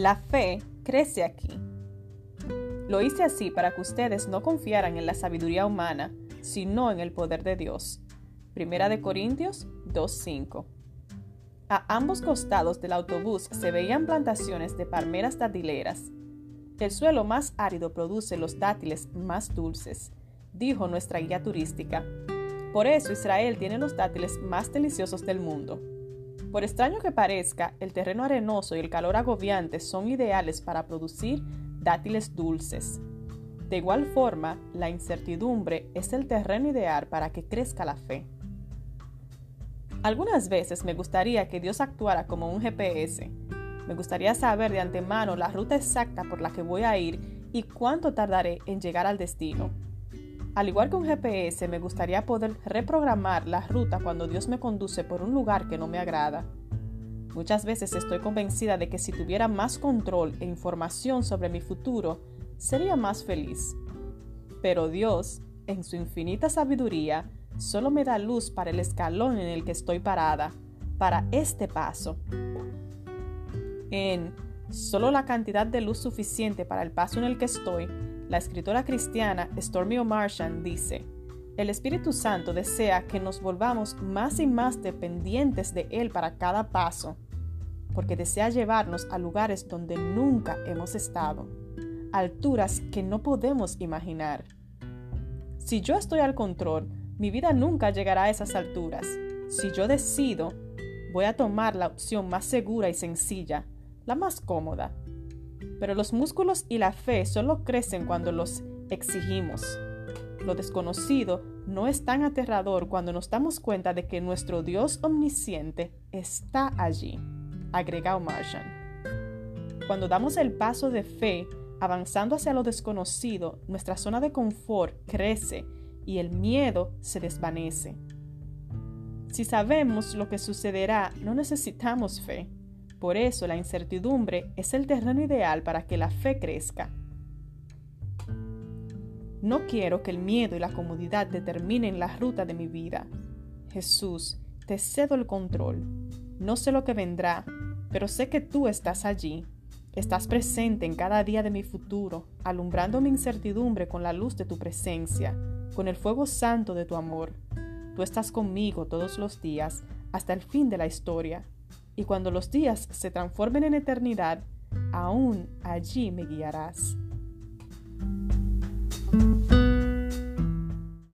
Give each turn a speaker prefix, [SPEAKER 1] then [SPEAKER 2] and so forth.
[SPEAKER 1] La fe crece aquí. Lo hice así para que ustedes no confiaran en la sabiduría humana, sino en el poder de Dios. Primera de Corintios 2.5. A ambos costados del autobús se veían plantaciones de palmeras datileras. El suelo más árido produce los dátiles más dulces, dijo nuestra guía turística. Por eso Israel tiene los dátiles más deliciosos del mundo. Por extraño que parezca, el terreno arenoso y el calor agobiante son ideales para producir dátiles dulces. De igual forma, la incertidumbre es el terreno ideal para que crezca la fe. Algunas veces me gustaría que Dios actuara como un GPS. Me gustaría saber de antemano la ruta exacta por la que voy a ir y cuánto tardaré en llegar al destino. Al igual que un GPS, me gustaría poder reprogramar la ruta cuando Dios me conduce por un lugar que no me agrada. Muchas veces estoy convencida de que si tuviera más control e información sobre mi futuro, sería más feliz. Pero Dios, en su infinita sabiduría, solo me da luz para el escalón en el que estoy parada, para este paso. En solo la cantidad de luz suficiente para el paso en el que estoy, la escritora cristiana Stormy O'Martian dice, el Espíritu Santo desea que nos volvamos más y más dependientes de Él para cada paso, porque desea llevarnos a lugares donde nunca hemos estado, alturas que no podemos imaginar. Si yo estoy al control, mi vida nunca llegará a esas alturas. Si yo decido, voy a tomar la opción más segura y sencilla, la más cómoda, pero los músculos y la fe solo crecen cuando los exigimos. Lo desconocido no es tan aterrador cuando nos damos cuenta de que nuestro Dios omnisciente está allí, agrega Martian. Cuando damos el paso de fe, avanzando hacia lo desconocido, nuestra zona de confort crece y el miedo se desvanece. Si sabemos lo que sucederá, no necesitamos fe. Por eso la incertidumbre es el terreno ideal para que la fe crezca. No quiero que el miedo y la comodidad determinen la ruta de mi vida. Jesús, te cedo el control. No sé lo que vendrá, pero sé que tú estás allí. Estás presente en cada día de mi futuro, alumbrando mi incertidumbre con la luz de tu presencia, con el fuego santo de tu amor. Tú estás conmigo todos los días, hasta el fin de la historia y cuando los días se transformen en eternidad, aún allí me guiarás.